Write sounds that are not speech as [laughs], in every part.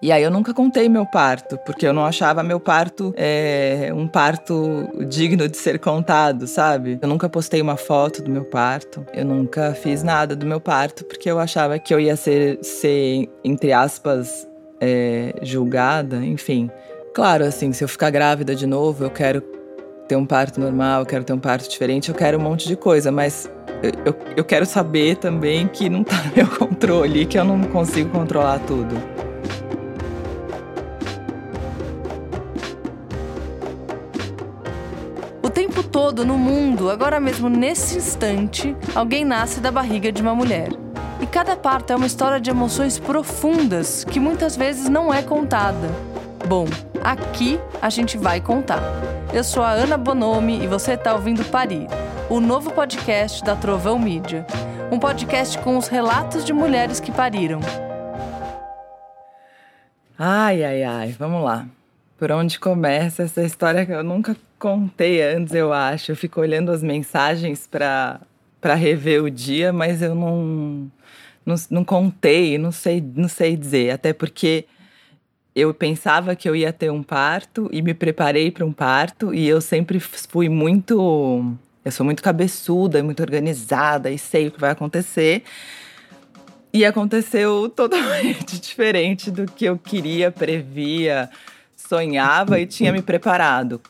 E aí eu nunca contei meu parto, porque eu não achava meu parto é, um parto digno de ser contado, sabe? Eu nunca postei uma foto do meu parto, eu nunca fiz nada do meu parto, porque eu achava que eu ia ser, ser entre aspas, é, julgada, enfim. Claro, assim, se eu ficar grávida de novo, eu quero ter um parto normal, eu quero ter um parto diferente, eu quero um monte de coisa, mas eu, eu, eu quero saber também que não tá no meu [laughs] controle, que eu não consigo controlar tudo. Todo no mundo, agora mesmo nesse instante, alguém nasce da barriga de uma mulher. E cada parto é uma história de emoções profundas que muitas vezes não é contada. Bom, aqui a gente vai contar. Eu sou a Ana Bonomi e você está ouvindo Parir, o novo podcast da Trovão Mídia. Um podcast com os relatos de mulheres que pariram. Ai, ai, ai, vamos lá. Por onde começa essa história que eu nunca contei antes, eu acho. Eu fico olhando as mensagens para para rever o dia, mas eu não, não, não contei, não sei, não sei dizer. Até porque eu pensava que eu ia ter um parto e me preparei para um parto e eu sempre fui muito. Eu sou muito cabeçuda, muito organizada e sei o que vai acontecer. E aconteceu [laughs] totalmente diferente do que eu queria, previa, sonhava e tinha me preparado.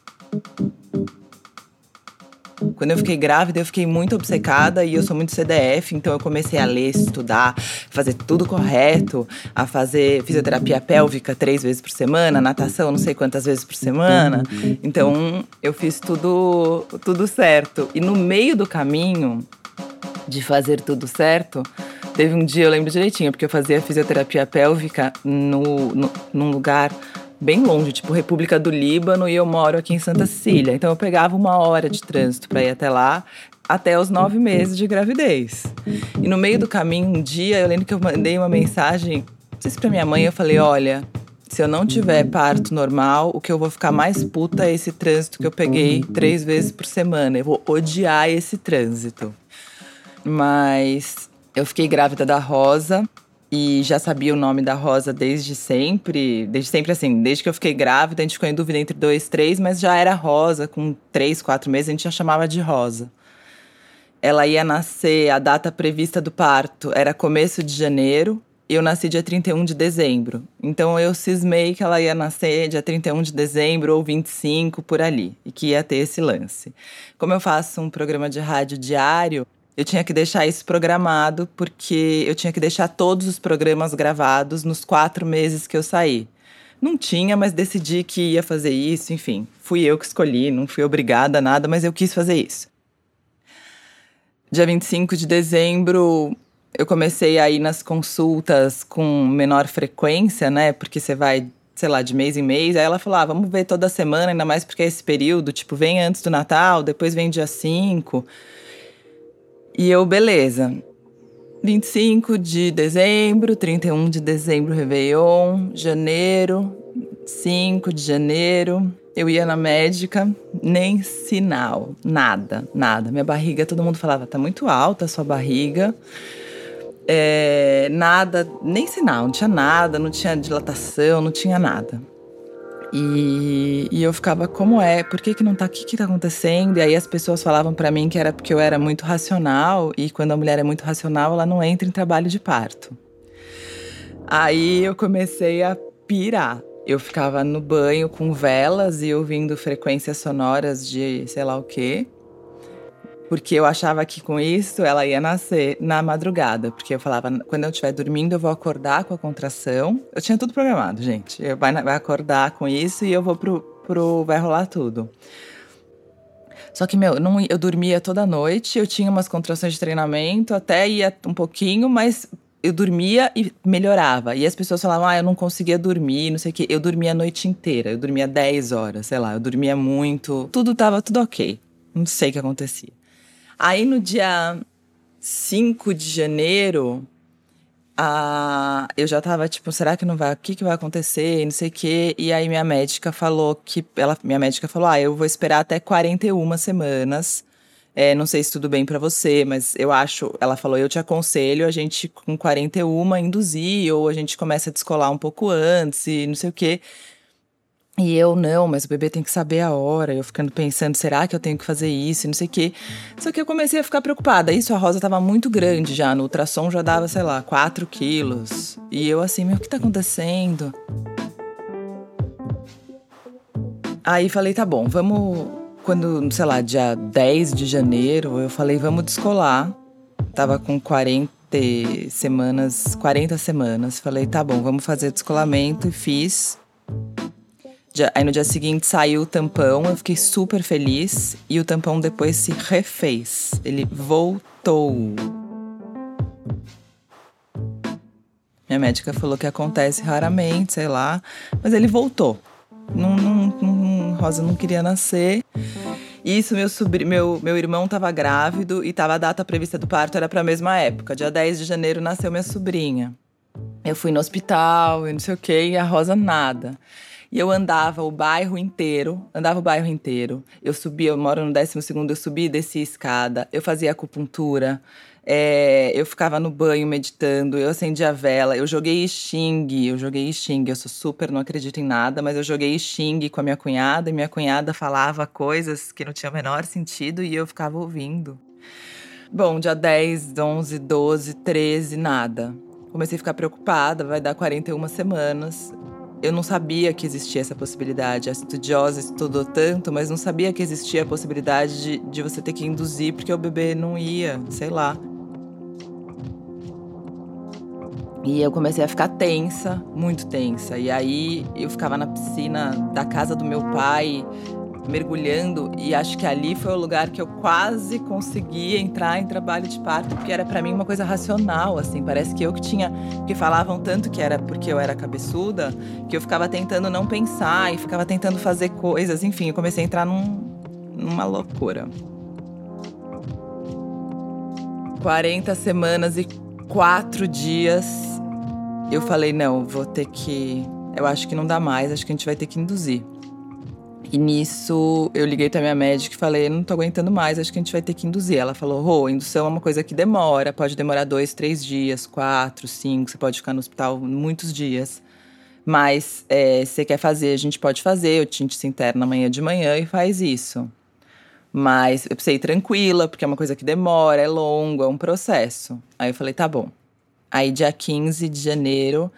Quando eu fiquei grávida, eu fiquei muito obcecada e eu sou muito CDF, então eu comecei a ler, estudar, fazer tudo correto, a fazer fisioterapia pélvica três vezes por semana, natação não sei quantas vezes por semana. Então eu fiz tudo, tudo certo. E no meio do caminho de fazer tudo certo, teve um dia, eu lembro direitinho, porque eu fazia fisioterapia pélvica no, no, num lugar bem longe, tipo República do Líbano, e eu moro aqui em Santa Cecília. Então eu pegava uma hora de trânsito para ir até lá, até os nove meses de gravidez. E no meio do caminho, um dia, eu lembro que eu mandei uma mensagem, não sei se para minha mãe, eu falei: olha. Se eu não tiver parto normal, o que eu vou ficar mais puta é esse trânsito que eu peguei três vezes por semana. Eu vou odiar esse trânsito. Mas eu fiquei grávida da Rosa e já sabia o nome da Rosa desde sempre, desde sempre assim, desde que eu fiquei grávida, a gente ficou em dúvida entre dois, três, mas já era Rosa, com três, quatro meses, a gente já chamava de Rosa. Ela ia nascer, a data prevista do parto era começo de janeiro, eu nasci dia 31 de dezembro. Então eu cismei que ela ia nascer dia 31 de dezembro ou 25 por ali, e que ia ter esse lance. Como eu faço um programa de rádio diário, eu tinha que deixar isso programado, porque eu tinha que deixar todos os programas gravados nos quatro meses que eu saí. Não tinha, mas decidi que ia fazer isso, enfim. Fui eu que escolhi, não fui obrigada a nada, mas eu quis fazer isso. Dia 25 de dezembro, eu comecei a ir nas consultas com menor frequência, né? Porque você vai, sei lá, de mês em mês. Aí ela falou: ah, vamos ver toda semana, ainda mais porque é esse período. Tipo, vem antes do Natal, depois vem dia 5. E eu, beleza. 25 de dezembro, 31 de dezembro, Réveillon, janeiro, 5 de janeiro. Eu ia na médica, nem sinal, nada, nada. Minha barriga, todo mundo falava, tá muito alta a sua barriga. É, nada, nem sinal, não tinha nada, não tinha dilatação, não tinha nada. E, e, eu ficava, como é? Por que, que não tá? O que, que tá acontecendo? E aí as pessoas falavam para mim que era porque eu era muito racional, e quando a mulher é muito racional, ela não entra em trabalho de parto. Aí eu comecei a pirar. Eu ficava no banho com velas e ouvindo frequências sonoras de sei lá o quê porque eu achava que com isso ela ia nascer na madrugada, porque eu falava, quando eu estiver dormindo eu vou acordar com a contração. Eu tinha tudo programado, gente. Eu vai, vai acordar com isso e eu vou pro, pro vai rolar tudo. Só que, meu, não, eu dormia toda noite, eu tinha umas contrações de treinamento, até ia um pouquinho, mas eu dormia e melhorava. E as pessoas falavam, ah, eu não conseguia dormir, não sei o quê. Eu dormia a noite inteira, eu dormia 10 horas, sei lá, eu dormia muito. Tudo tava tudo ok. Não sei o que acontecia. Aí no dia 5 de janeiro, a, eu já tava tipo, será que não vai, o que, que vai acontecer, não sei o quê. E aí minha médica falou que, ela, minha médica falou, ah, eu vou esperar até 41 semanas É, não sei se tudo bem para você, mas eu acho. Ela falou: eu te aconselho a gente com 41 induzir, ou a gente começa a descolar um pouco antes e não sei o quê. E eu, não, mas o bebê tem que saber a hora. Eu ficando pensando, será que eu tenho que fazer isso? E não sei o quê. Só que eu comecei a ficar preocupada. Isso, a Rosa tava muito grande já. No ultrassom já dava, sei lá, 4 quilos. E eu assim, meu, o que tá acontecendo? Aí falei, tá bom, vamos. Quando, sei lá, dia 10 de janeiro, eu falei, vamos descolar. Tava com 40 semanas, 40 semanas. Falei, tá bom, vamos fazer descolamento. E fiz. Aí no dia seguinte saiu o tampão, eu fiquei super feliz e o tampão depois se refez. Ele voltou. Minha médica falou que acontece raramente, sei lá, mas ele voltou. Não, não, não, Rosa não queria nascer. Isso, meu, sobr... meu, meu irmão estava grávido e tava a data prevista do parto era para a mesma época. Dia 10 de janeiro nasceu minha sobrinha. Eu fui no hospital e não sei o que, e a Rosa nada. E eu andava o bairro inteiro, andava o bairro inteiro. Eu subia, eu moro no 12 segundo, eu subia e descia escada. Eu fazia acupuntura. É, eu ficava no banho meditando, eu acendia a vela, eu joguei Xing, eu joguei Xing, eu sou super, não acredito em nada, mas eu joguei Xing com a minha cunhada e minha cunhada falava coisas que não tinham o menor sentido e eu ficava ouvindo. Bom, dia 10, 11, 12, 13, nada. Comecei a ficar preocupada, vai dar 41 semanas. Eu não sabia que existia essa possibilidade. A estudiosa estudou tanto, mas não sabia que existia a possibilidade de, de você ter que induzir porque o bebê não ia, sei lá. E eu comecei a ficar tensa, muito tensa. E aí eu ficava na piscina da casa do meu pai, mergulhando e acho que ali foi o lugar que eu quase consegui entrar em trabalho de parto, porque era para mim uma coisa racional, assim, parece que eu que tinha, que falavam tanto que era porque eu era cabeçuda, que eu ficava tentando não pensar e ficava tentando fazer coisas, enfim, eu comecei a entrar num, numa loucura. 40 semanas e 4 dias eu falei, não, vou ter que, eu acho que não dá mais, acho que a gente vai ter que induzir. E nisso eu liguei pra minha médica e falei: não tô aguentando mais, acho que a gente vai ter que induzir. Ela falou: Rô, oh, indução é uma coisa que demora, pode demorar dois, três dias, quatro, cinco, você pode ficar no hospital muitos dias. Mas é, se você quer fazer, a gente pode fazer. O tinte se interna amanhã de manhã e faz isso. Mas eu precisei ir tranquila, porque é uma coisa que demora, é longo, é um processo. Aí eu falei: tá bom. Aí, dia 15 de janeiro,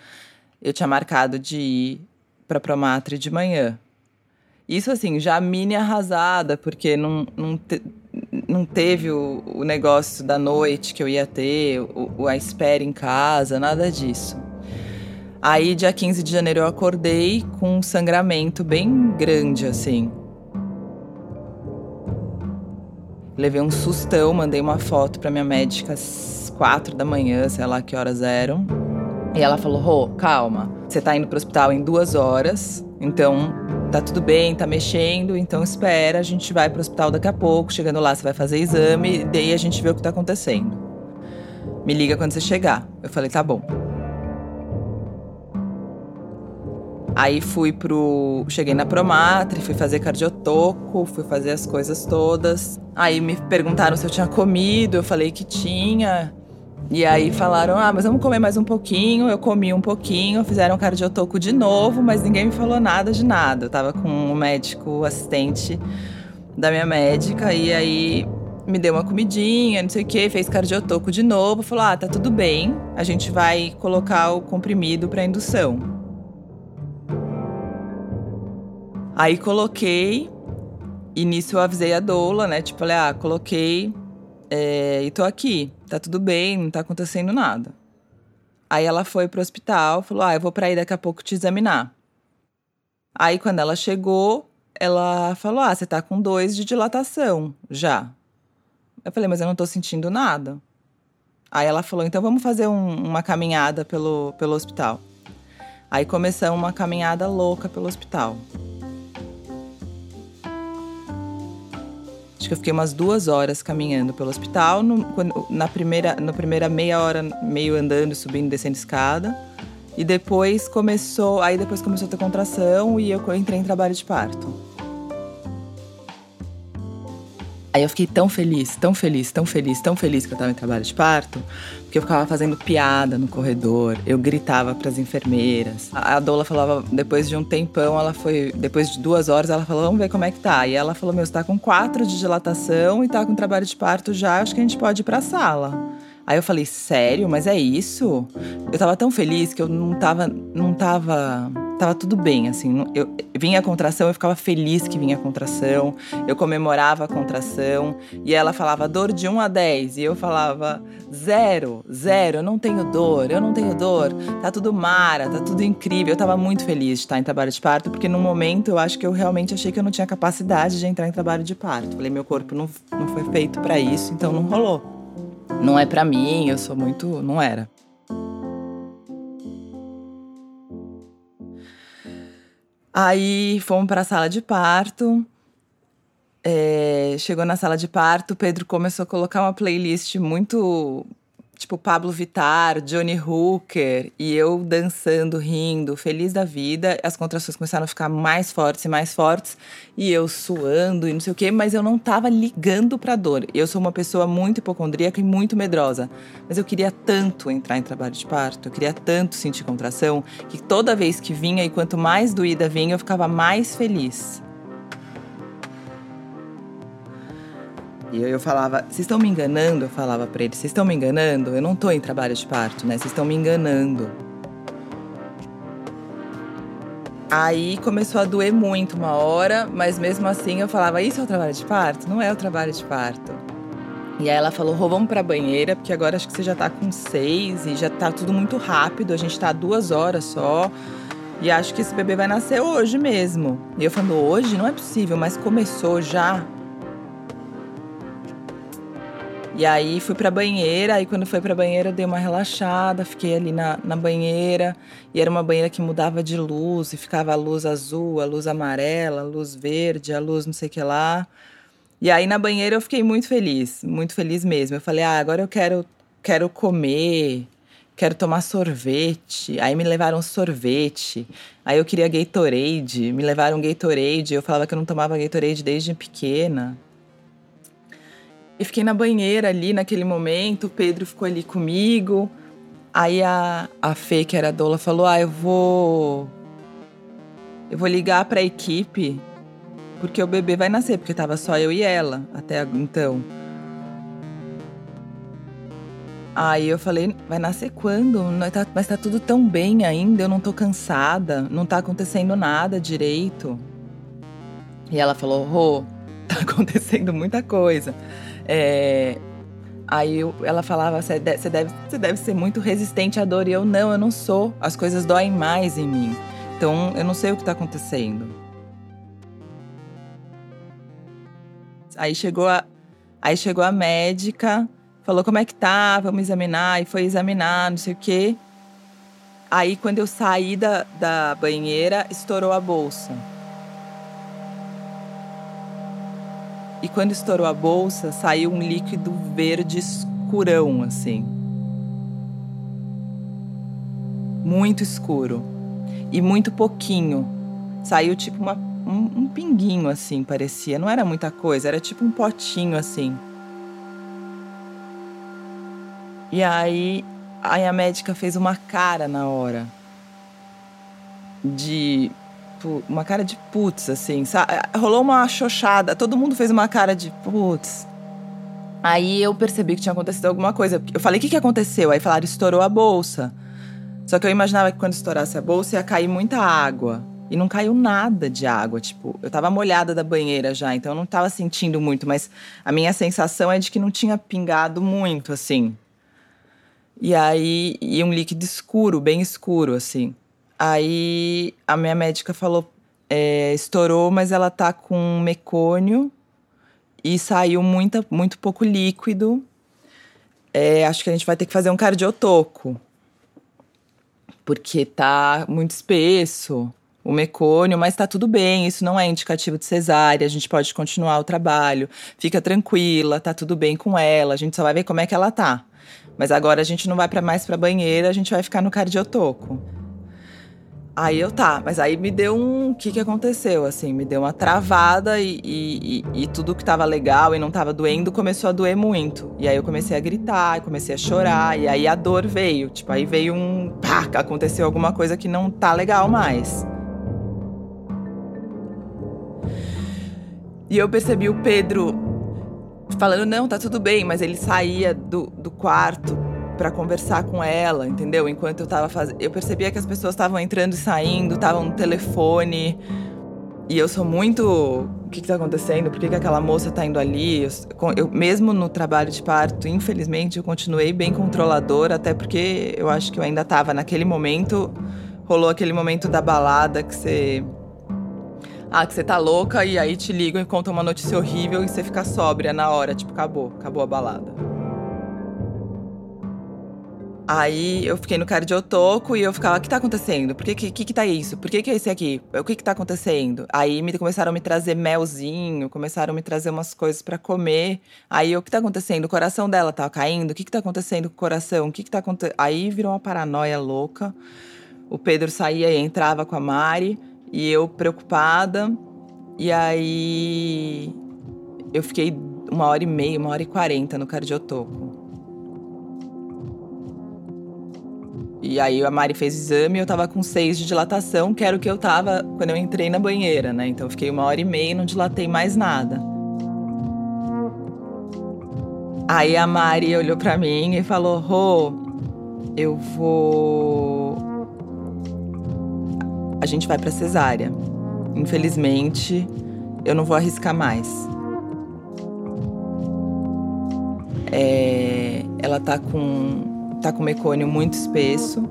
eu tinha marcado de ir pra Promatre de manhã. Isso, assim, já mini arrasada, porque não, não, te, não teve o, o, negócio da noite que eu ia ter, o, a espera em casa, nada disso. Aí, dia 15 de janeiro, eu acordei com um sangramento bem grande, assim. Levei um sustão, mandei uma foto para minha médica às quatro da manhã, sei lá que horas eram. E ela falou: Rô, calma, você tá indo pro hospital em duas horas, então tá tudo bem, tá mexendo, então espera, a gente vai pro hospital daqui a pouco. Chegando lá, você vai fazer exame, daí a gente vê o que tá acontecendo. Me liga quando você chegar. Eu falei: tá bom. Aí fui pro. Cheguei na Promatre, fui fazer cardiotoco, fui fazer as coisas todas. Aí me perguntaram se eu tinha comido, eu falei que tinha. E aí falaram: ah, mas vamos comer mais um pouquinho. Eu comi um pouquinho, fizeram cardiotoco de novo, mas ninguém me falou nada de nada. Eu tava com um médico assistente da minha médica, e aí me deu uma comidinha, não sei o que, fez cardiotoco de novo, falou: ah, tá tudo bem, a gente vai colocar o comprimido para indução. Aí coloquei, e nisso eu avisei a doula, né? Tipo, falei, ah, coloquei é, e tô aqui, tá tudo bem, não tá acontecendo nada. Aí ela foi pro hospital, falou: Ah, eu vou pra aí daqui a pouco te examinar. Aí quando ela chegou, ela falou: Ah, você tá com dois de dilatação já. Eu falei: Mas eu não tô sentindo nada. Aí ela falou: Então vamos fazer um, uma caminhada pelo, pelo hospital. Aí começamos uma caminhada louca pelo hospital. Que eu fiquei umas duas horas caminhando pelo hospital. No, na, primeira, na primeira meia hora, meio andando, subindo, descendo escada. E depois começou. Aí depois começou a ter contração e eu entrei em trabalho de parto. Aí eu fiquei tão feliz, tão feliz, tão feliz, tão feliz que eu tava em trabalho de parto, porque eu ficava fazendo piada no corredor, eu gritava para as enfermeiras. A doula falava, depois de um tempão, ela foi, depois de duas horas, ela falou, vamos ver como é que tá. E ela falou, meu, você tá com quatro de dilatação e tá com trabalho de parto já, acho que a gente pode ir pra sala. Aí eu falei, sério? Mas é isso? Eu tava tão feliz que eu não tava, não tava tava tudo bem, assim. Eu, vinha a contração, eu ficava feliz que vinha a contração, eu comemorava a contração, e ela falava dor de 1 a 10, e eu falava zero, zero, eu não tenho dor, eu não tenho dor, tá tudo mara, tá tudo incrível. Eu tava muito feliz de estar em trabalho de parto, porque num momento eu acho que eu realmente achei que eu não tinha capacidade de entrar em trabalho de parto. Falei, meu corpo não, não foi feito para isso, então não rolou. Não é para mim, eu sou muito. Não era. Aí fomos para a sala de parto. É, chegou na sala de parto, Pedro começou a colocar uma playlist muito tipo Pablo Vittar, Johnny Hooker, e eu dançando, rindo, feliz da vida. As contrações começaram a ficar mais fortes e mais fortes, e eu suando e não sei o quê, mas eu não tava ligando pra dor. Eu sou uma pessoa muito hipocondríaca e muito medrosa, mas eu queria tanto entrar em trabalho de parto, eu queria tanto sentir contração, que toda vez que vinha e quanto mais doída vinha, eu ficava mais feliz. E eu falava, vocês estão me enganando? Eu falava para ele, vocês estão me enganando? Eu não tô em trabalho de parto, né? Vocês estão me enganando. Aí começou a doer muito uma hora, mas mesmo assim eu falava, isso é o trabalho de parto? Não é o trabalho de parto. E aí ela falou, Rô, vamos pra banheira, porque agora acho que você já tá com seis e já tá tudo muito rápido, a gente tá duas horas só. E acho que esse bebê vai nascer hoje mesmo. E eu falando, hoje? Não é possível, mas começou já. E aí fui pra banheira, aí quando foi pra banheira dei uma relaxada, fiquei ali na, na banheira. E era uma banheira que mudava de luz, e ficava a luz azul, a luz amarela, a luz verde, a luz não sei o que lá. E aí na banheira eu fiquei muito feliz, muito feliz mesmo. Eu falei, ah, agora eu quero, quero comer, quero tomar sorvete. Aí me levaram sorvete. Aí eu queria Gatorade, me levaram Gatorade. Eu falava que eu não tomava Gatorade desde pequena. E fiquei na banheira ali naquele momento, o Pedro ficou ali comigo. Aí a, a Fê, que era a doula, falou: Ah, eu vou. Eu vou ligar pra equipe, porque o bebê vai nascer, porque tava só eu e ela até então. Aí eu falei, vai nascer quando? Tá, mas tá tudo tão bem ainda, eu não tô cansada, não tá acontecendo nada direito. E ela falou, Rô, [laughs] tá acontecendo muita coisa. É, aí eu, ela falava: você deve, deve, deve ser muito resistente à dor. E eu: não, eu não sou. As coisas doem mais em mim. Então eu não sei o que está acontecendo. Aí chegou a, aí chegou a médica, falou como é que tá, vamos examinar, e foi examinar, não sei o quê. Aí quando eu saí da, da banheira, estourou a bolsa. E quando estourou a bolsa, saiu um líquido verde escurão, assim. Muito escuro. E muito pouquinho. Saiu tipo uma, um, um pinguinho, assim, parecia. Não era muita coisa, era tipo um potinho, assim. E aí, aí a médica fez uma cara na hora. De tipo, uma cara de putz, assim? Rolou uma xoxada, todo mundo fez uma cara de putz. Aí eu percebi que tinha acontecido alguma coisa. Eu falei, o que, que aconteceu? Aí falaram, estourou a bolsa. Só que eu imaginava que quando estourasse a bolsa ia cair muita água. E não caiu nada de água, tipo, eu tava molhada da banheira já, então eu não tava sentindo muito, mas a minha sensação é de que não tinha pingado muito, assim. E aí, e um líquido escuro, bem escuro, assim. Aí a minha médica falou: é, estourou, mas ela tá com mecônio e saiu muita, muito pouco líquido. É, acho que a gente vai ter que fazer um cardiotoco, porque tá muito espesso o mecônio, mas tá tudo bem, isso não é indicativo de cesárea, a gente pode continuar o trabalho, fica tranquila, tá tudo bem com ela, a gente só vai ver como é que ela tá. Mas agora a gente não vai para mais para banheira, a gente vai ficar no cardiotoco. Aí eu tá, mas aí me deu um. O que, que aconteceu? Assim, me deu uma travada e, e, e, e tudo que tava legal e não tava doendo começou a doer muito. E aí eu comecei a gritar, comecei a chorar, e aí a dor veio. Tipo, aí veio um. Pá, aconteceu alguma coisa que não tá legal mais. E eu percebi o Pedro falando: não, tá tudo bem, mas ele saía do, do quarto para conversar com ela, entendeu? Enquanto eu tava fazendo. Eu percebia que as pessoas estavam entrando e saindo, estavam no telefone. E eu sou muito. O que, que tá acontecendo? Por que, que aquela moça tá indo ali? Eu, eu, mesmo no trabalho de parto, infelizmente, eu continuei bem controladora, até porque eu acho que eu ainda tava naquele momento. Rolou aquele momento da balada que você. Ah, que você tá louca e aí te ligam e contam uma notícia horrível e você fica sóbria na hora. Tipo, acabou, acabou a balada. Aí eu fiquei no cardiotoco e eu ficava, o que tá acontecendo? Por que que, que, que tá isso? Por que que é esse aqui? O que que tá acontecendo? Aí me, começaram a me trazer melzinho, começaram a me trazer umas coisas para comer. Aí o que tá acontecendo? O coração dela tá caindo? O que que tá acontecendo com o coração? O que que tá acontecendo? Aí virou uma paranoia louca. O Pedro saía e entrava com a Mari e eu preocupada. E aí eu fiquei uma hora e meia, uma hora e quarenta no cardiotoco. E aí a Mari fez exame e eu tava com seis de dilatação, que era o que eu tava quando eu entrei na banheira, né? Então eu fiquei uma hora e meia e não dilatei mais nada. Aí a Mari olhou para mim e falou: Rô, eu vou. A gente vai pra cesárea. Infelizmente, eu não vou arriscar mais. É... Ela tá com tá com mecônio muito espesso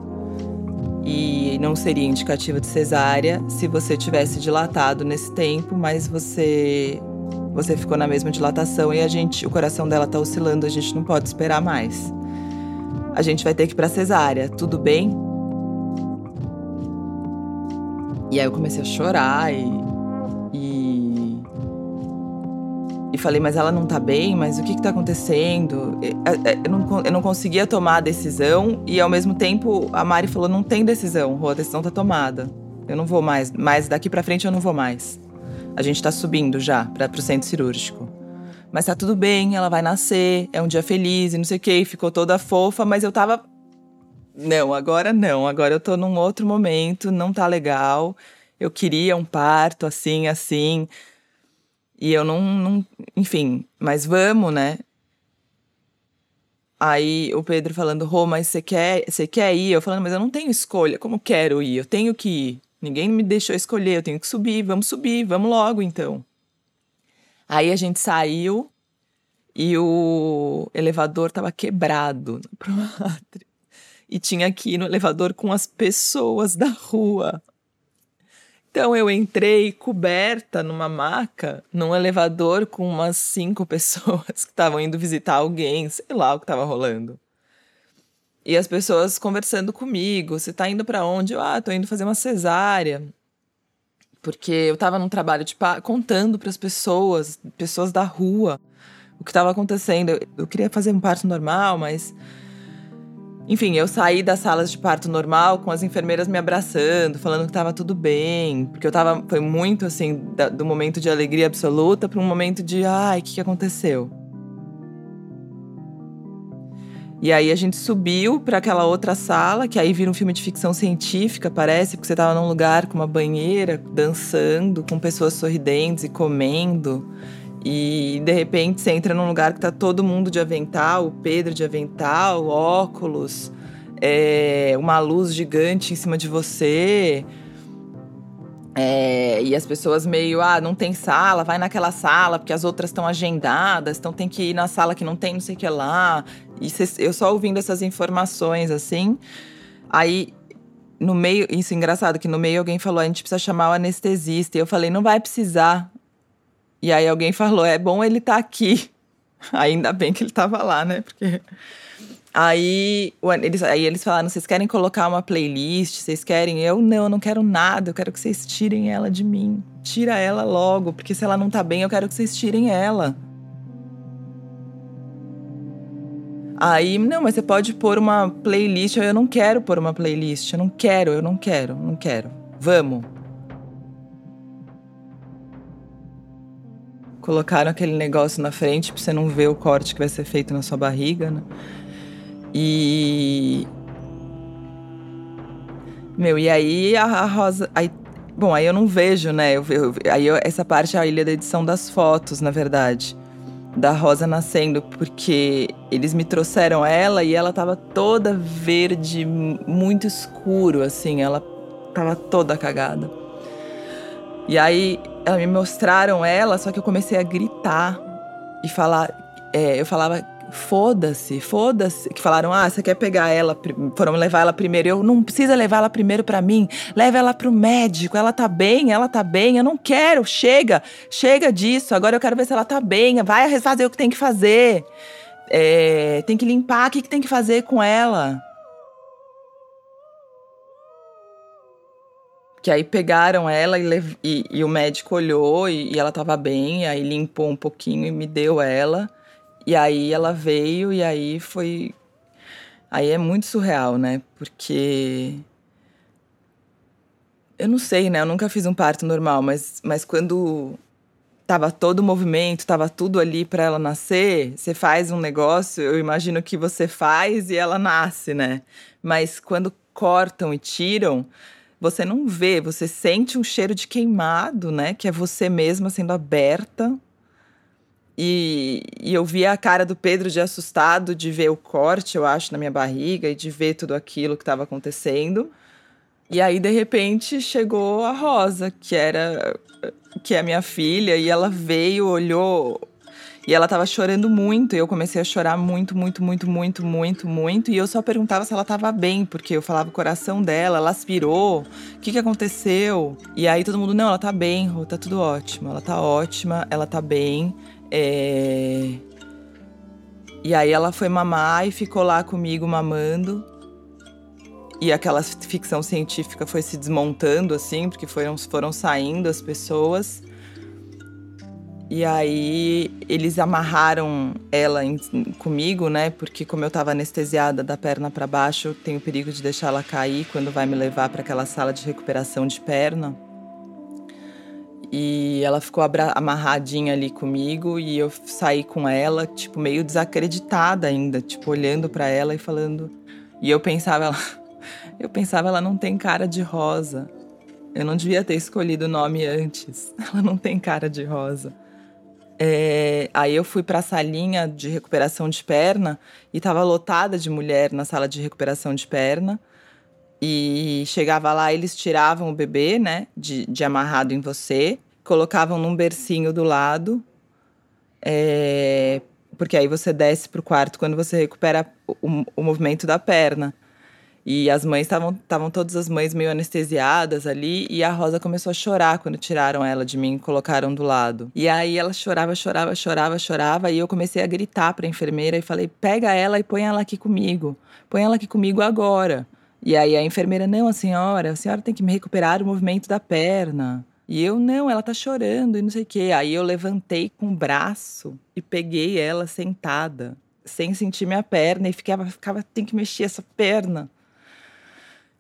e não seria indicativo de cesárea se você tivesse dilatado nesse tempo, mas você você ficou na mesma dilatação e a gente, o coração dela tá oscilando, a gente não pode esperar mais. A gente vai ter que ir para cesárea, tudo bem? E aí eu comecei a chorar e falei, mas ela não tá bem, mas o que que tá acontecendo? Eu não, eu não conseguia tomar a decisão e ao mesmo tempo a Mari falou, não tem decisão, a decisão tá tomada. Eu não vou mais, mas daqui para frente eu não vou mais. A gente tá subindo já para pro centro cirúrgico. Mas tá tudo bem, ela vai nascer, é um dia feliz e não sei o que, ficou toda fofa, mas eu tava não, agora não, agora eu tô num outro momento, não tá legal. Eu queria um parto assim, assim. E eu não, não. Enfim, mas vamos, né? Aí o Pedro falando, Rô, mas você quer, você quer ir? Eu falando, mas eu não tenho escolha, como quero ir? Eu tenho que ir. Ninguém me deixou escolher, eu tenho que subir, vamos subir, vamos logo então. Aí a gente saiu e o elevador tava quebrado [laughs] E tinha ir no elevador com as pessoas da rua. Então eu entrei coberta numa maca, num elevador com umas cinco [laughs] pessoas que estavam indo visitar alguém, sei lá o que estava rolando. E as pessoas conversando comigo, você tá indo para onde? Eu, ah, tô indo fazer uma cesárea. Porque eu tava num trabalho de contando para as pessoas, pessoas da rua, o que estava acontecendo. Eu queria fazer um parto normal, mas enfim, eu saí das salas de parto normal com as enfermeiras me abraçando, falando que tava tudo bem, porque eu tava foi muito assim da, do momento de alegria absoluta para um momento de ai, o que, que aconteceu? E aí a gente subiu para aquela outra sala, que aí vira um filme de ficção científica, parece, porque você tava num lugar com uma banheira, dançando, com pessoas sorridentes e comendo. E de repente você entra num lugar que tá todo mundo de avental, o Pedro de avental, óculos, é, uma luz gigante em cima de você. É, e as pessoas meio, ah, não tem sala, vai naquela sala, porque as outras estão agendadas, então tem que ir na sala que não tem não sei o que lá. E eu só ouvindo essas informações assim. Aí, no meio, isso é engraçado, que no meio alguém falou, a gente precisa chamar o anestesista. E eu falei, não vai precisar. E aí alguém falou: é bom ele estar tá aqui. [laughs] Ainda bem que ele estava lá, né? Porque. Aí eles, aí eles falaram: vocês querem colocar uma playlist? Vocês querem? Eu não, eu não quero nada. Eu quero que vocês tirem ela de mim. Tira ela logo, porque se ela não tá bem, eu quero que vocês tirem ela. Aí, não, mas você pode pôr uma playlist. Eu não quero pôr uma playlist. Eu não quero, eu não quero, não quero. Vamos. Colocaram aquele negócio na frente pra você não ver o corte que vai ser feito na sua barriga, né? E. Meu, e aí a, a Rosa. Aí, bom, aí eu não vejo, né? Eu, eu, aí eu, essa parte é a ilha da edição das fotos, na verdade da Rosa nascendo, porque eles me trouxeram ela e ela tava toda verde, muito escuro, assim, ela tava toda cagada. E aí me mostraram ela, só que eu comecei a gritar e falar. É, eu falava foda-se, foda-se. Que falaram, ah, você quer pegar ela, foram levar ela primeiro. Eu não precisa levar ela primeiro para mim. Leva ela pro médico, ela tá bem, ela tá bem. Eu não quero, chega, chega disso. Agora eu quero ver se ela tá bem. Vai fazer o que tem que fazer. É, tem que limpar, o que, que tem que fazer com ela? Que aí pegaram ela e, e, e o médico olhou e, e ela tava bem, aí limpou um pouquinho e me deu ela. E aí ela veio e aí foi. Aí é muito surreal, né? Porque. Eu não sei, né? Eu nunca fiz um parto normal, mas, mas quando tava todo o movimento, tava tudo ali para ela nascer, você faz um negócio, eu imagino que você faz e ela nasce, né? Mas quando cortam e tiram, você não vê, você sente um cheiro de queimado, né? Que é você mesma sendo aberta e, e, eu vi a cara do Pedro de assustado de ver o corte, eu acho, na minha barriga e de ver tudo aquilo que estava acontecendo. E aí, de repente, chegou a Rosa, que era que é a minha filha, e ela veio, olhou e ela tava chorando muito, e eu comecei a chorar muito, muito, muito, muito, muito, muito. E eu só perguntava se ela tava bem, porque eu falava o coração dela, ela aspirou, o que que aconteceu? E aí todo mundo, não, ela tá bem, Rô, tá tudo ótimo, ela tá ótima, ela tá bem. É... E aí ela foi mamar e ficou lá comigo mamando. E aquela ficção científica foi se desmontando, assim, porque foram, foram saindo as pessoas. E aí eles amarraram ela em, comigo, né? Porque como eu tava anestesiada da perna para baixo, eu tenho perigo de deixar ela cair quando vai me levar para aquela sala de recuperação de perna. E ela ficou amarradinha ali comigo e eu saí com ela, tipo, meio desacreditada ainda, tipo, olhando para ela e falando. E eu pensava, ela, [laughs] eu pensava, ela não tem cara de rosa. Eu não devia ter escolhido o nome antes. [laughs] Ela não tem cara de rosa. É, aí eu fui para a salinha de recuperação de perna e tava lotada de mulher na sala de recuperação de perna. E chegava lá, eles tiravam o bebê, né, de, de amarrado em você, colocavam num bercinho do lado, é, porque aí você desce pro quarto quando você recupera o, o movimento da perna. E as mães estavam, estavam todas as mães meio anestesiadas ali, e a Rosa começou a chorar quando tiraram ela de mim e colocaram do lado. E aí ela chorava, chorava, chorava, chorava, e eu comecei a gritar para a enfermeira e falei: "Pega ela e põe ela aqui comigo. Põe ela aqui comigo agora". E aí a enfermeira, não, a senhora, a senhora tem que me recuperar o movimento da perna. E eu, não, ela tá chorando e não sei o quê. Aí eu levantei com o braço e peguei ela sentada, sem sentir minha perna, e ficava, ficava, tem que mexer essa perna.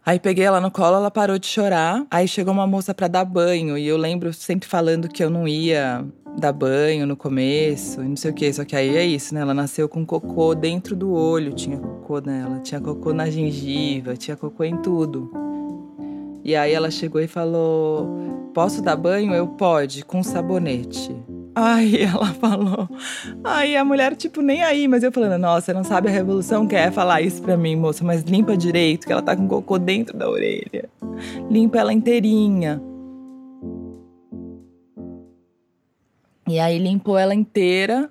Aí peguei ela no colo, ela parou de chorar. Aí chegou uma moça para dar banho. E eu lembro sempre falando que eu não ia dar banho no começo, não sei o que. Só que aí é isso, né? Ela nasceu com cocô dentro do olho, tinha cocô nela, tinha cocô na gengiva, tinha cocô em tudo. E aí ela chegou e falou: Posso dar banho? Eu pode, com sabonete. Aí [laughs] ela falou. Aí a mulher, tipo, nem aí, mas eu falando, nossa, não sabe a revolução que é falar isso pra mim, moça, mas limpa direito, que ela tá com cocô dentro da orelha. Limpa ela inteirinha. E aí limpou ela inteira.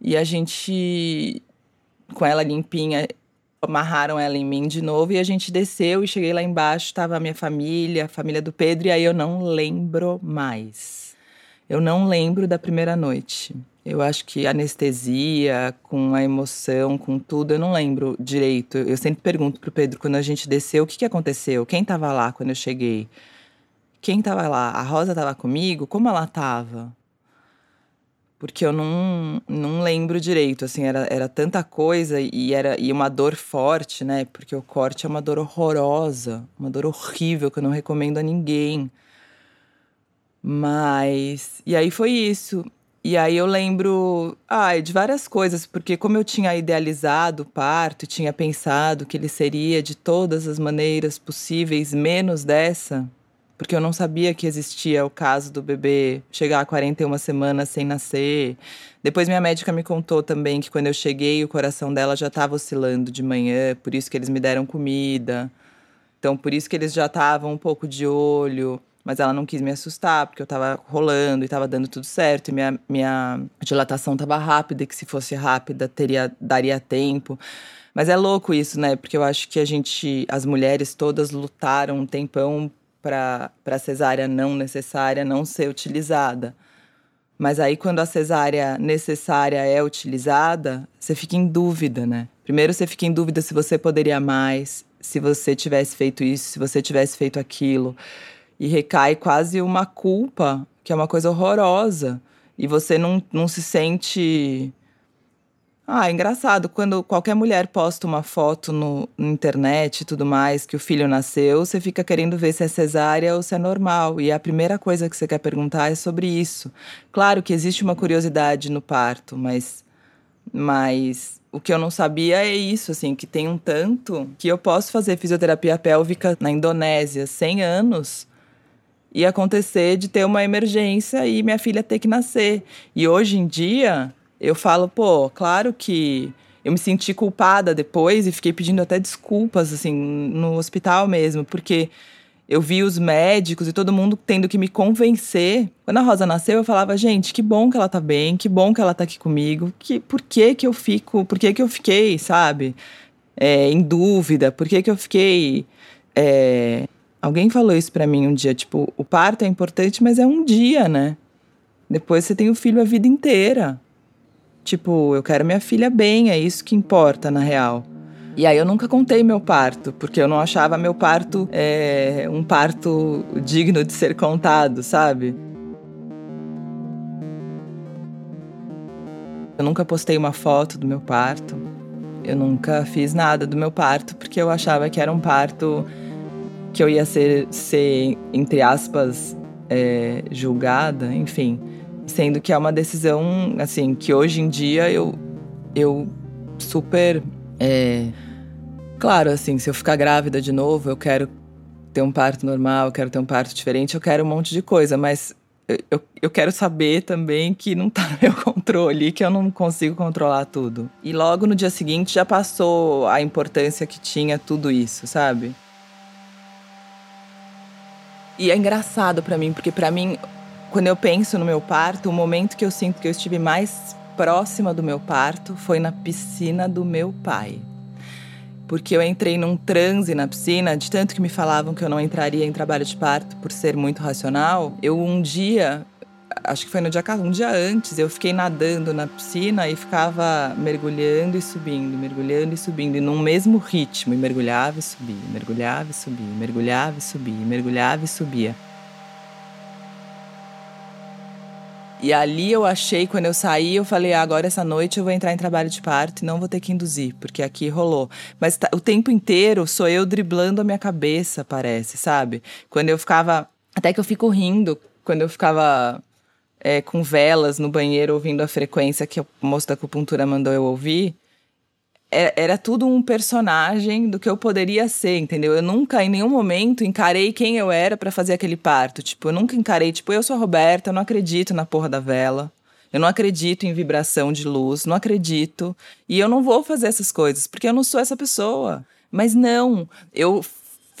E a gente, com ela limpinha, amarraram ela em mim de novo. E a gente desceu e cheguei lá embaixo, tava a minha família, a família do Pedro, e aí eu não lembro mais. Eu não lembro da primeira noite. Eu acho que anestesia, com a emoção, com tudo, eu não lembro direito. Eu sempre pergunto pro Pedro quando a gente desceu, o que, que aconteceu? Quem tava lá quando eu cheguei? Quem tava lá? A Rosa tava comigo? Como ela tava? porque eu não, não lembro direito, assim, era, era tanta coisa e era e uma dor forte, né? Porque o corte é uma dor horrorosa, uma dor horrível que eu não recomendo a ninguém. Mas e aí foi isso. E aí eu lembro, ai, de várias coisas, porque como eu tinha idealizado o parto, tinha pensado que ele seria de todas as maneiras possíveis, menos dessa, porque eu não sabia que existia o caso do bebê chegar a 41 semanas sem nascer. Depois minha médica me contou também que quando eu cheguei o coração dela já estava oscilando de manhã, por isso que eles me deram comida. Então por isso que eles já estavam um pouco de olho, mas ela não quis me assustar, porque eu estava rolando e estava dando tudo certo, e minha, minha dilatação estava rápida, e que se fosse rápida teria daria tempo. Mas é louco isso, né? Porque eu acho que a gente, as mulheres todas lutaram um tempão para a cesárea não necessária não ser utilizada. Mas aí, quando a cesárea necessária é utilizada, você fica em dúvida, né? Primeiro, você fica em dúvida se você poderia mais, se você tivesse feito isso, se você tivesse feito aquilo. E recai quase uma culpa, que é uma coisa horrorosa. E você não, não se sente ah, é engraçado. Quando qualquer mulher posta uma foto no, na internet e tudo mais, que o filho nasceu, você fica querendo ver se é cesárea ou se é normal. E a primeira coisa que você quer perguntar é sobre isso. Claro que existe uma curiosidade no parto, mas, mas o que eu não sabia é isso, assim, que tem um tanto que eu posso fazer fisioterapia pélvica na Indonésia 100 anos e acontecer de ter uma emergência e minha filha ter que nascer. E hoje em dia eu falo, pô, claro que eu me senti culpada depois e fiquei pedindo até desculpas, assim, no hospital mesmo, porque eu vi os médicos e todo mundo tendo que me convencer. Quando a Rosa nasceu, eu falava, gente, que bom que ela tá bem, que bom que ela tá aqui comigo, que por que que eu fico, por que que eu fiquei, sabe, é, em dúvida, por que que eu fiquei. É... Alguém falou isso para mim um dia, tipo, o parto é importante, mas é um dia, né? Depois você tem o filho a vida inteira. Tipo, eu quero minha filha bem, é isso que importa na real. E aí eu nunca contei meu parto, porque eu não achava meu parto é, um parto digno de ser contado, sabe? Eu nunca postei uma foto do meu parto. Eu nunca fiz nada do meu parto, porque eu achava que era um parto que eu ia ser, ser entre aspas, é, julgada, enfim. Sendo que é uma decisão, assim, que hoje em dia eu, eu super. É, claro, assim, se eu ficar grávida de novo, eu quero ter um parto normal, eu quero ter um parto diferente, eu quero um monte de coisa, mas eu, eu quero saber também que não tá no meu [laughs] controle, que eu não consigo controlar tudo. E logo no dia seguinte já passou a importância que tinha tudo isso, sabe? E é engraçado para mim, porque para mim quando eu penso no meu parto, o momento que eu sinto que eu estive mais próxima do meu parto foi na piscina do meu pai. Porque eu entrei num transe na piscina, de tanto que me falavam que eu não entraria em trabalho de parto por ser muito racional. Eu um dia, acho que foi no dia um dia antes, eu fiquei nadando na piscina e ficava mergulhando e subindo, mergulhando e subindo, e num mesmo ritmo, e mergulhava e subia, mergulhava e subia, mergulhava e subia, mergulhava e subia. E ali eu achei, quando eu saí, eu falei, ah, agora essa noite eu vou entrar em trabalho de parto e não vou ter que induzir, porque aqui rolou. Mas tá, o tempo inteiro sou eu driblando a minha cabeça, parece, sabe? Quando eu ficava. Até que eu fico rindo, quando eu ficava é, com velas no banheiro ouvindo a frequência que o moço da acupuntura mandou eu ouvir. É, era tudo um personagem do que eu poderia ser, entendeu? Eu nunca, em nenhum momento, encarei quem eu era para fazer aquele parto. Tipo, eu nunca encarei, tipo, eu sou a Roberta, eu não acredito na porra da vela. Eu não acredito em vibração de luz, não acredito. E eu não vou fazer essas coisas, porque eu não sou essa pessoa. Mas não, eu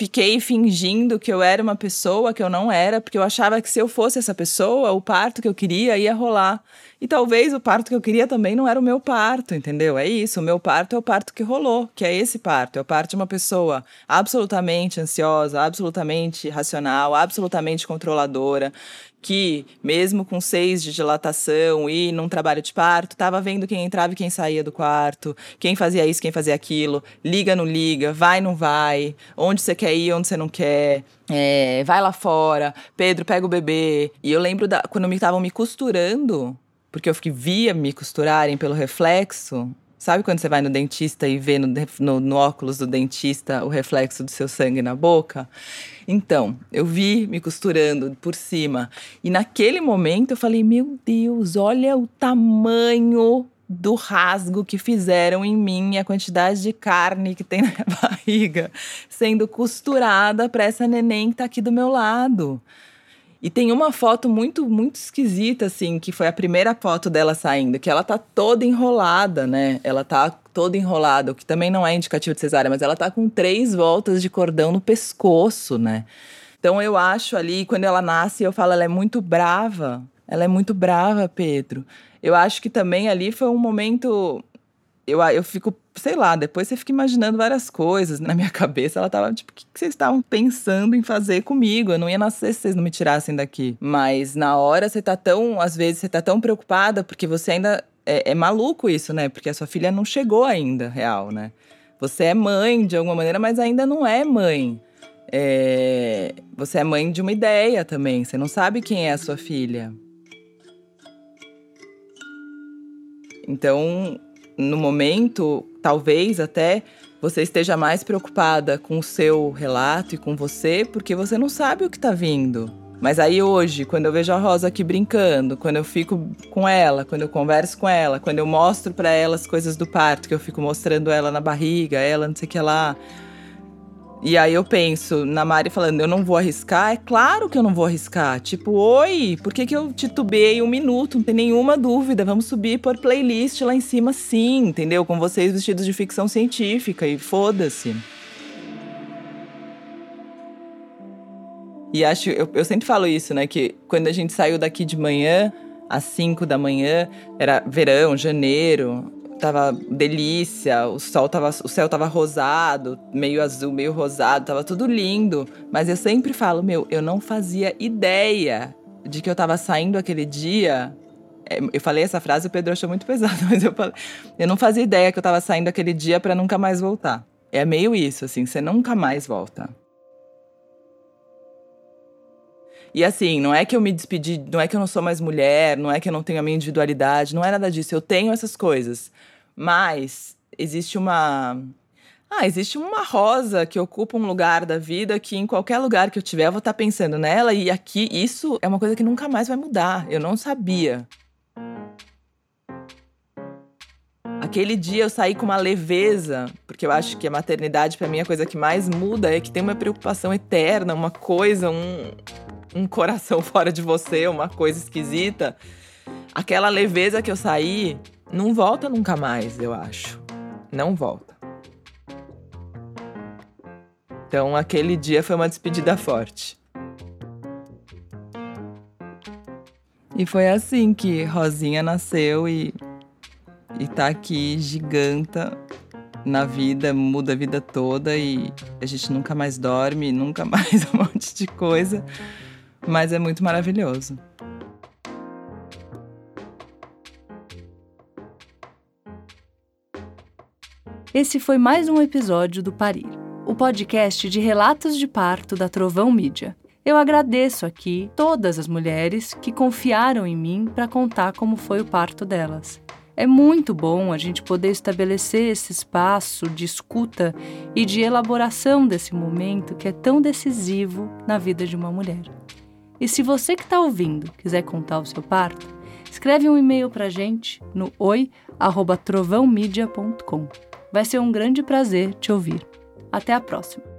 fiquei fingindo que eu era uma pessoa que eu não era, porque eu achava que se eu fosse essa pessoa, o parto que eu queria ia rolar. E talvez o parto que eu queria também não era o meu parto, entendeu? É isso, o meu parto é o parto que rolou, que é esse parto. É o parto de uma pessoa absolutamente ansiosa, absolutamente racional, absolutamente controladora, que, mesmo com seis de dilatação e num trabalho de parto, estava vendo quem entrava e quem saía do quarto, quem fazia isso, quem fazia aquilo, liga, não liga, vai, não vai, onde você quer ir, onde você não quer. É, vai lá fora, Pedro, pega o bebê. E eu lembro da, quando me estavam me costurando porque eu via me costurarem pelo reflexo. Sabe quando você vai no dentista e vê no, no, no, óculos do dentista o reflexo do seu sangue na boca? Então, eu vi me costurando por cima. E naquele momento eu falei: Meu Deus, olha o tamanho do rasgo que fizeram em mim e a quantidade de carne que tem [laughs] na minha barriga sendo costurada para essa neném que tá aqui do meu lado. E tem uma foto muito, muito esquisita, assim, que foi a primeira foto dela saindo, que ela tá toda enrolada, né? Ela tá toda enrolada, o que também não é indicativo de cesárea, mas ela tá com três voltas de cordão no pescoço, né? Então eu acho ali, quando ela nasce, eu falo, ela é muito brava. Ela é muito brava, Pedro. Eu acho que também ali foi um momento. Eu, eu fico, sei lá, depois você fica imaginando várias coisas na minha [laughs] cabeça. Ela tava tipo, o que, vocês estavam pensando em fazer comigo? Eu não ia nascer se vocês não me tirassem daqui. Mas na hora você tá tão, às vezes, você tá tão preocupada porque você ainda. É, é maluco isso, né? Porque a sua filha não chegou ainda, real, né? Você é mãe de alguma maneira, mas ainda não é mãe. É... Você é mãe de uma ideia também. Você não sabe quem é a sua filha. Então, no momento, talvez até você esteja mais preocupada com o seu relato e com você, porque você não sabe o que está vindo. Mas aí hoje, quando eu vejo a Rosa aqui brincando, quando eu fico com ela, quando eu converso com ela, quando eu mostro para ela as coisas do parto, que eu fico mostrando ela na barriga, ela não sei o que lá, e aí eu penso na Mari falando, eu não vou arriscar. É claro que eu não vou arriscar. Tipo, oi, por que, que eu titubei um minuto? Não tem nenhuma dúvida. Vamos subir por playlist lá em cima, sim, entendeu? Com vocês vestidos de ficção científica e foda-se. E acho, eu, eu sempre falo isso, né? Que quando a gente saiu daqui de manhã, às 5 da manhã, era verão, janeiro, tava delícia, o sol tava, o céu tava rosado, meio azul, meio rosado, tava tudo lindo. Mas eu sempre falo, meu, eu não fazia ideia de que eu tava saindo aquele dia. É, eu falei essa frase, o Pedro achou muito [laughs] pesado, mas eu falei, eu não fazia ideia que eu tava saindo aquele dia para nunca mais voltar. É meio isso, assim, você nunca mais volta. E assim, não é que eu me despedi, não é que eu não sou mais mulher, não é que eu não tenho a minha individualidade, não é nada disso. Eu tenho essas coisas. Mas existe uma. Ah, existe uma rosa que ocupa um lugar da vida que em qualquer lugar que eu tiver eu vou estar pensando nela e aqui isso é uma coisa que nunca mais vai mudar. Eu não sabia. Aquele dia eu saí com uma leveza, porque eu acho que a maternidade para mim a coisa que mais muda é que tem uma preocupação eterna, uma coisa, um, um coração [laughs] fora de você, uma coisa esquisita. Aquela leveza que eu saí, não volta nunca mais, eu acho. Não volta. Então aquele dia foi uma despedida forte. E foi assim que Rosinha nasceu e, e tá aqui giganta na vida, muda a vida toda e a gente nunca mais dorme, nunca [laughs] mais um monte de coisa, mas é muito maravilhoso. Esse foi mais um episódio do Parir, o podcast de relatos de parto da Trovão Mídia. Eu agradeço aqui todas as mulheres que confiaram em mim para contar como foi o parto delas. É muito bom a gente poder estabelecer esse espaço de escuta e de elaboração desse momento que é tão decisivo na vida de uma mulher. E se você que está ouvindo quiser contar o seu parto, escreve um e-mail para gente no oi@trovãomedia.com. Vai ser um grande prazer te ouvir. Até a próxima!